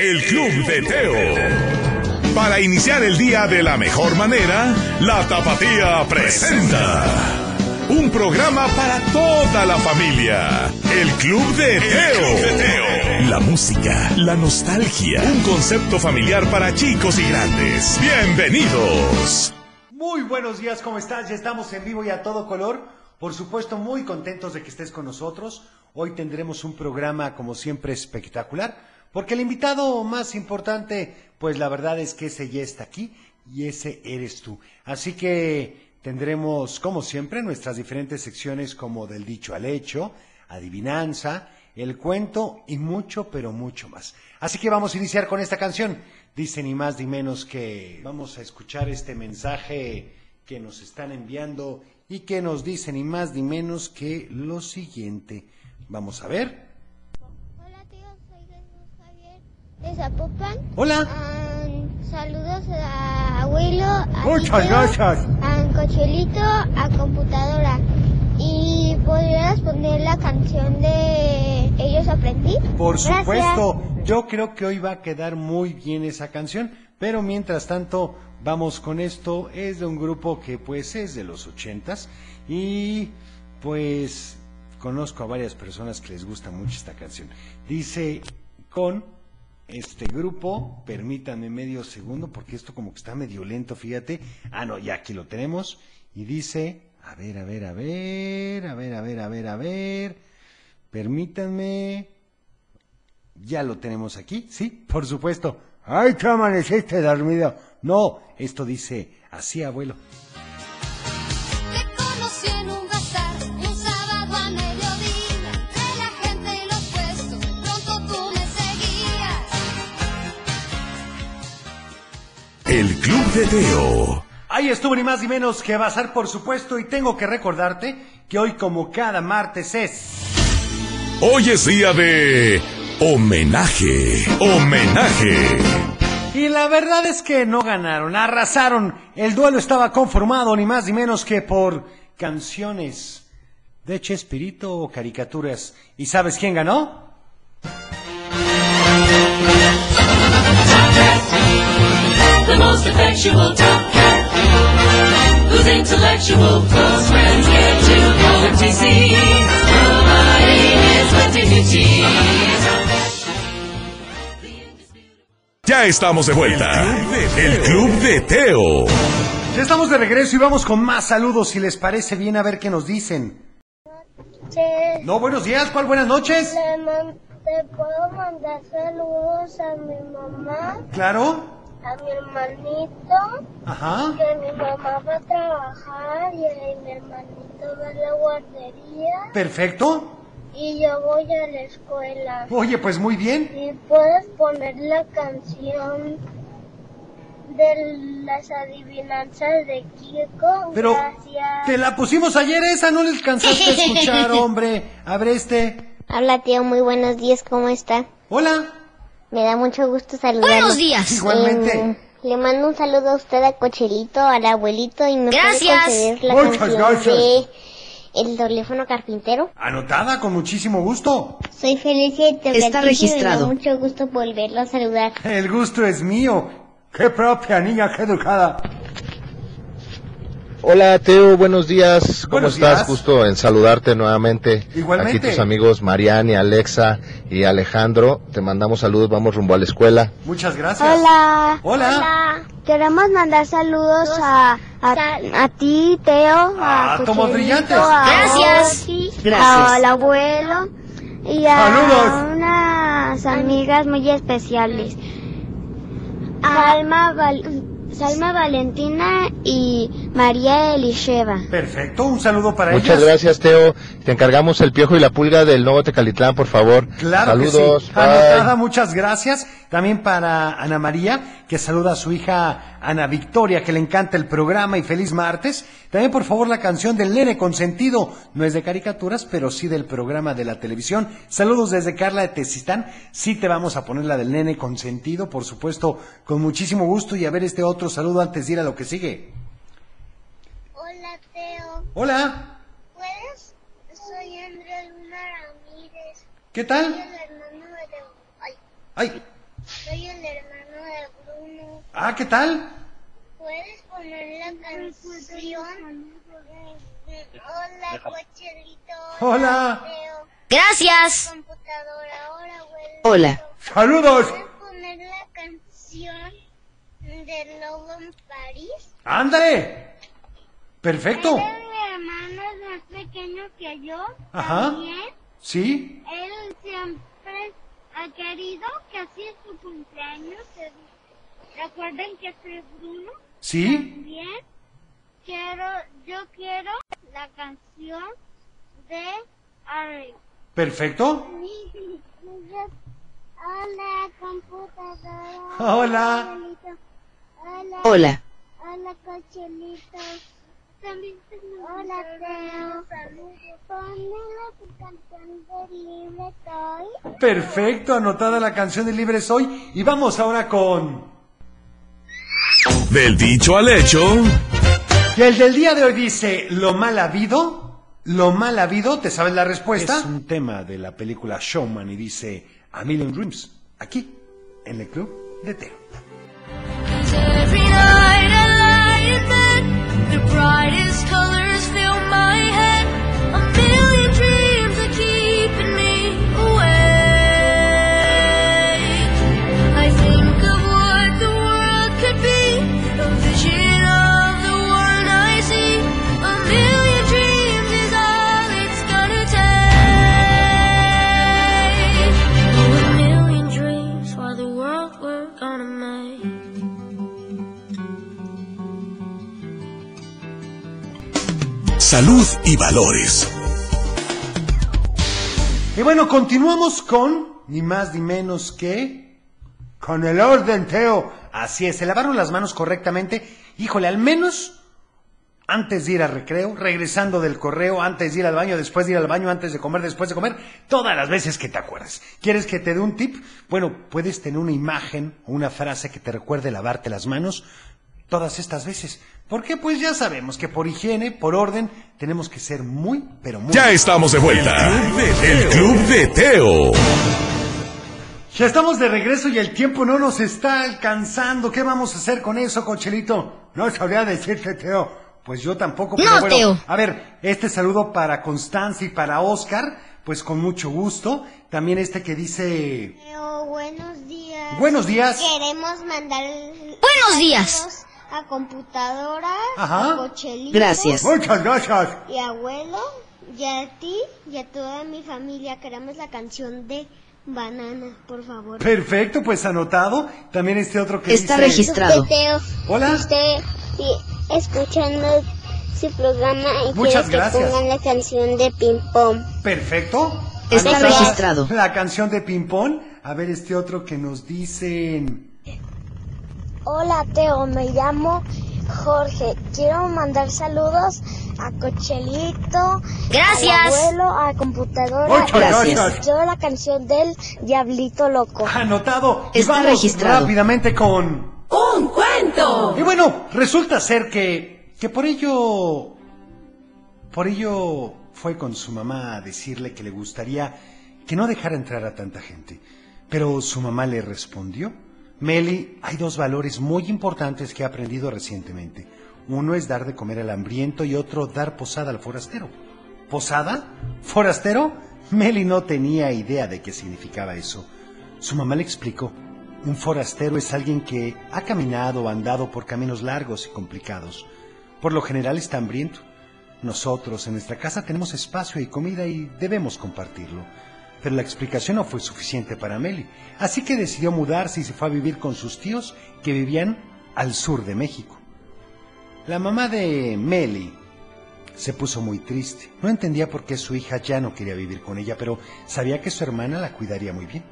El Club de Teo. Para iniciar el día de la mejor manera, la Tapatía presenta. Un programa para toda la familia. El Club de Teo. La música, la nostalgia. Un concepto familiar para chicos y grandes. Bienvenidos. Muy buenos días, ¿cómo estás? Ya estamos en vivo y a todo color. Por supuesto, muy contentos de que estés con nosotros. Hoy tendremos un programa, como siempre, espectacular, porque el invitado más importante, pues la verdad es que ese ya está aquí y ese eres tú. Así que tendremos, como siempre, nuestras diferentes secciones como del dicho al hecho, adivinanza, el cuento y mucho, pero mucho más. Así que vamos a iniciar con esta canción. Dice ni más ni menos que vamos a escuchar este mensaje que nos están enviando y que nos dice ni más ni menos que lo siguiente. Vamos a ver. Hola tío, soy Jesús Javier de Zapopan. Hola. Ah, saludos a abuelo, a Muchas gracias. a Cochelito, a computadora. ¿Y podrías poner la canción de Ellos Aprendí? Por Gracias. supuesto, yo creo que hoy va a quedar muy bien esa canción, pero mientras tanto vamos con esto, es de un grupo que pues es de los ochentas y pues conozco a varias personas que les gusta mucho esta canción. Dice con este grupo, permítanme medio segundo porque esto como que está medio lento, fíjate. Ah, no, ya aquí lo tenemos y dice, a ver, a ver, a ver, a ver, a ver, a ver, a ver, permítanme. Ya lo tenemos aquí, sí, por supuesto. ¡Ay, te amaneciste dormido! No, esto dice así, abuelo. Club de Teo. Ahí estuvo ni más ni menos que Bazar, por supuesto, y tengo que recordarte que hoy, como cada martes, es. Hoy es día de homenaje. Homenaje. Y la verdad es que no ganaron, arrasaron. El duelo estaba conformado ni más ni menos que por canciones de Chespirito o caricaturas. ¿Y sabes quién ganó? Most effectual top cat, whose intellectual close friends get to call him TC. Nobody is. Ya estamos de vuelta. El Club de Teo. Ya estamos de regreso y vamos con más saludos, si les parece bien, a ver qué nos dicen. Che, No, buenos días, ¿cuál buenas noches? le man- ¿Te puedo mandar saludos a mi mamá, Claro. A mi hermanito? Ajá. Que mi mamá va a trabajar y mi hermanito va a la guardería Perfecto. y yo voy a la escuela. Oye, pues muy bien. ¿Y puedes poner la canción de las adivinanzas de Kiko? Pero Gracias. te la pusimos ayer esa, no le alcanzaste a escuchar, hombre. A ver este. Hola tío, muy buenos días, ¿cómo está? Hola. Me da mucho gusto saludarlo. Buenos días. Igualmente. Em, le mando un saludo a usted, a Cochelito, al abuelito y me Gracias. puede conceder la Muchas canción gracias. de El teléfono carpintero. Anotada con muchísimo gusto. Soy Felicia y te Está registrado. Me da mucho gusto volverlo a saludar. El gusto es mío. Qué propia niña, qué educada. Hola Teo, buenos días. ¿Cómo Buenos estás? días. Gusto en saludarte nuevamente. Igualmente. Aquí tus amigos Mariani, Alexa y Alejandro. Te mandamos saludos, vamos rumbo a la escuela. Muchas gracias. Hola. Hola. Queremos mandar saludos a, a, ti, Teo, Ah, a tomos Cochelito, brillantes. a Gracias. Gracias. al abuelo y a Saludos. unas amigas muy especiales. Salma, Val- Salma Valentina y María Elisheva. Perfecto, un saludo para Muchas ellas. gracias Teo. Te encargamos el piojo y la pulga del nuevo Tecalitlán, por favor. Claro Saludos. que sí. Anotada, muchas gracias. También para Ana María, que saluda a su hija Ana Victoria, que le encanta el programa y feliz martes. También, por favor, la canción del nene consentido. No es de caricaturas, pero sí del programa de la televisión. Saludos desde Carla de Tezistán. Sí te vamos a poner la del nene consentido, por supuesto, con muchísimo gusto. Y a ver este otro saludo antes de ir a lo que sigue. Hola. Hola, ¿Puedes? Soy Andrea Luna Ramírez. ¿qué tal? el hermano de... Ay, Ay, soy Ah, ¿qué tal? ¿Puedes poner la canción? Hola, cocherito. Hola. Gracias. Computadora, ahora, abuelo. Hola. Saludos. ¿Puedes poner la canción de Lobo en París? Ándale. Perfecto. Hermano, es más pequeño que yo. Ajá. También. Sí. Él siempre ha querido que así es su cumpleaños. Recuerden que soy Bruno. Sí. También quiero, yo quiero la canción de Ari. Perfecto. Hola, computadora. Hola. Hola. Hola. Hola, Hola, Teo. Ponme tu canción de Libre Toy. Perfecto. Anotada la canción de Libre Soy. Y vamos ahora con... Del dicho al hecho, Y el del día de hoy dice, lo mal habido, lo mal habido, ¿te sabes la respuesta? Es un tema de la película Showman y dice, A Million Dreams, aquí, en el club de Teo. Salud y valores. Y bueno, continuamos con, ni más ni menos que, con el orden, Teo. Así es, se lavaron las manos correctamente. Híjole, al menos antes de ir al recreo, regresando del correo, antes de ir al baño, después de ir al baño, antes de comer, después de comer, todas las veces que te acuerdas. ¿Quieres que te dé un tip? Bueno, puedes tener una imagen o una frase que te recuerde lavarte las manos todas estas veces. Porque pues ya sabemos que por higiene, por orden, tenemos que ser muy, pero muy... Ya estamos de vuelta. El Club de Teo. Ya estamos de regreso y el tiempo no nos está alcanzando. ¿Qué vamos a hacer con eso, Cochelito? No sabría decirte, Teo. Pues yo tampoco. Pero No, bueno, Teo. A ver, este saludo para Constanza y para Oscar, pues con mucho gusto. También este que dice... Teo, buenos días. Buenos días. Queremos mandar Buenos días. A computadora, Ajá. a Cochelito, Gracias. Muchas gracias. y abuelo, y a ti y a toda mi familia. Queremos la canción de Banana, por favor. Perfecto, pues anotado. También este otro que Está dice... registrado. Teo, Hola. usted sí, escuchando su programa y Muchas gracias. que pongan la canción de Ping Pong. Perfecto. Está registrado. La canción de Ping Pong. A ver este otro que nos dicen... Hola Teo, me llamo Jorge. Quiero mandar saludos a Cochelito, Gracias. al abuelo, a computadora. Muchas Gracias. gracias. Yo la canción del Diablito Loco. Anotado. Y Está vamos registrado. rápidamente con... ¡Un cuento! Y bueno, resulta ser que, que por ello, por ello fue con su mamá a decirle que le gustaría que no dejara entrar a tanta gente. Pero su mamá le respondió, Meli, hay dos valores muy importantes que he aprendido recientemente. Uno es dar de comer al hambriento y otro dar posada al forastero. ¿Posada? ¿Forastero? Meli no tenía idea de qué significaba eso. Su mamá le explicó. Un forastero es alguien que ha caminado o andado por caminos largos y complicados. Por lo general está hambriento. Nosotros en nuestra casa tenemos espacio y comida y debemos compartirlo. Pero la explicación no fue suficiente para Meli, así que decidió mudarse y se fue a vivir con sus tíos que vivían al sur de México. La mamá de Meli se puso muy triste. No entendía por qué su hija ya no quería vivir con ella, pero sabía que su hermana la cuidaría muy bien.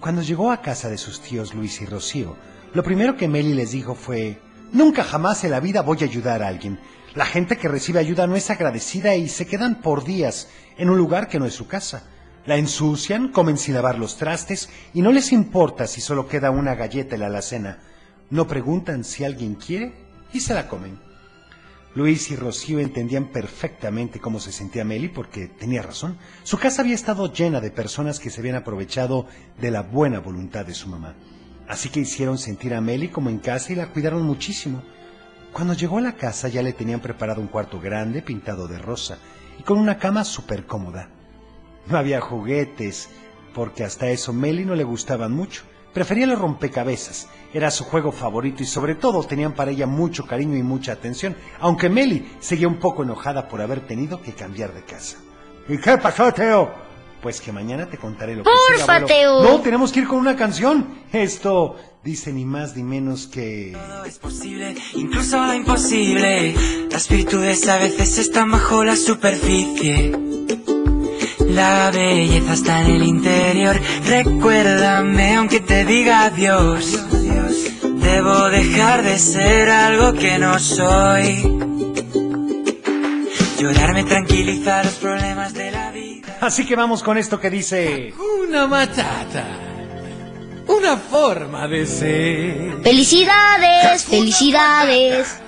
Cuando llegó a casa de sus tíos Luis y Rocío, lo primero que Meli les dijo fue, Nunca jamás en la vida voy a ayudar a alguien. La gente que recibe ayuda no es agradecida y se quedan por días en un lugar que no es su casa. La ensucian, comen sin lavar los trastes y no les importa si solo queda una galleta en la alacena. No preguntan si alguien quiere y se la comen. Luis y Rocío entendían perfectamente cómo se sentía Meli porque tenía razón. Su casa había estado llena de personas que se habían aprovechado de la buena voluntad de su mamá. Así que hicieron sentir a Meli como en casa y la cuidaron muchísimo. Cuando llegó a la casa ya le tenían preparado un cuarto grande pintado de rosa y con una cama súper cómoda. No había juguetes, porque hasta eso Meli no le gustaban mucho. Prefería los rompecabezas, era su juego favorito y sobre todo tenían para ella mucho cariño y mucha atención, aunque Meli seguía un poco enojada por haber tenido que cambiar de casa. ¿Y qué pasó, Teo? Pues que mañana te contaré lo que sigue, Porfa, abuelo. Teo. No, tenemos que ir con una canción. Esto dice ni más ni menos que... Todo es posible, incluso lo imposible. Las virtudes a veces están bajo la superficie. La belleza está en el interior. Recuérdame aunque te diga adiós. Debo dejar de ser algo que no soy. Llorar me tranquiliza los problemas de la vida. Así que vamos con esto que dice... Una matata. Una forma de ser. Felicidades, felicidades.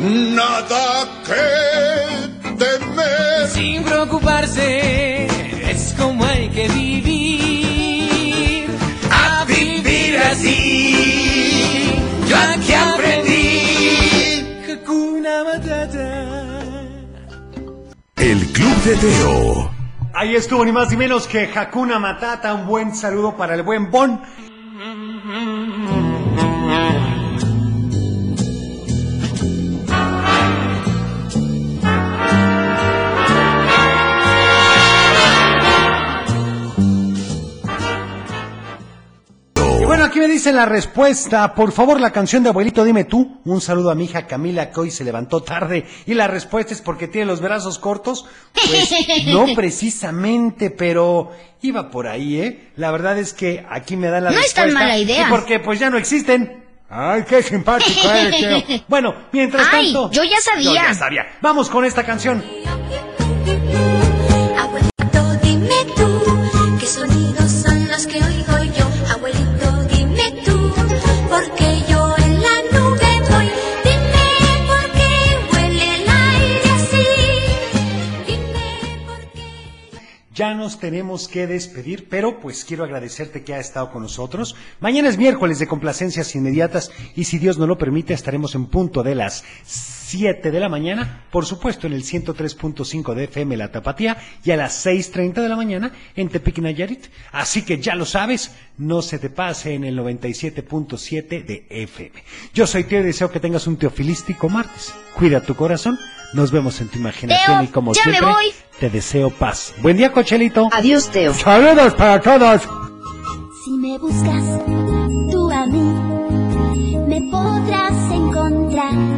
Nada que temer. Sin preocuparse, es como hay que vivir. A vivir así. Yo aquí aprendí. Hakuna Matata. El Club de Teo. Ahí estuvo ni más ni menos que Hakuna Matata. Un buen saludo para el buen Bon. Aquí me dicen la respuesta. Por favor, la canción de Abuelito, dime tú. Un saludo a mi hija Camila, que hoy se levantó tarde. Y la respuesta es porque tiene los brazos cortos. Pues no precisamente, pero iba por ahí, ¿eh? La verdad es que aquí me dan la No es respuesta. tan mala idea. Y porque pues ya no existen. Ay, qué simpático eres, Teo. Bueno, mientras Ay, tanto... yo ya sabía. Yo ya sabía. Vamos con esta canción. Ya nos tenemos que despedir, pero pues quiero agradecerte que ha estado con nosotros. Mañana es miércoles de complacencias inmediatas y si Dios nos lo permite estaremos en punto de las 7 de la mañana, por supuesto en el 103.5 de FM La Tapatía y a las 6.30 de la mañana en Tepic Nayarit. Así que ya lo sabes, no se te pase en el 97.7 de FM. Yo soy Teo y deseo que tengas un teofilístico martes. Cuida tu corazón, nos vemos en tu imaginación Teo, y como ya me siempre voy. te deseo paz. Buen día, Cochelito. Adiós, Teo. Saludos para todos. Si me buscas tú a mí, me podrás encontrar.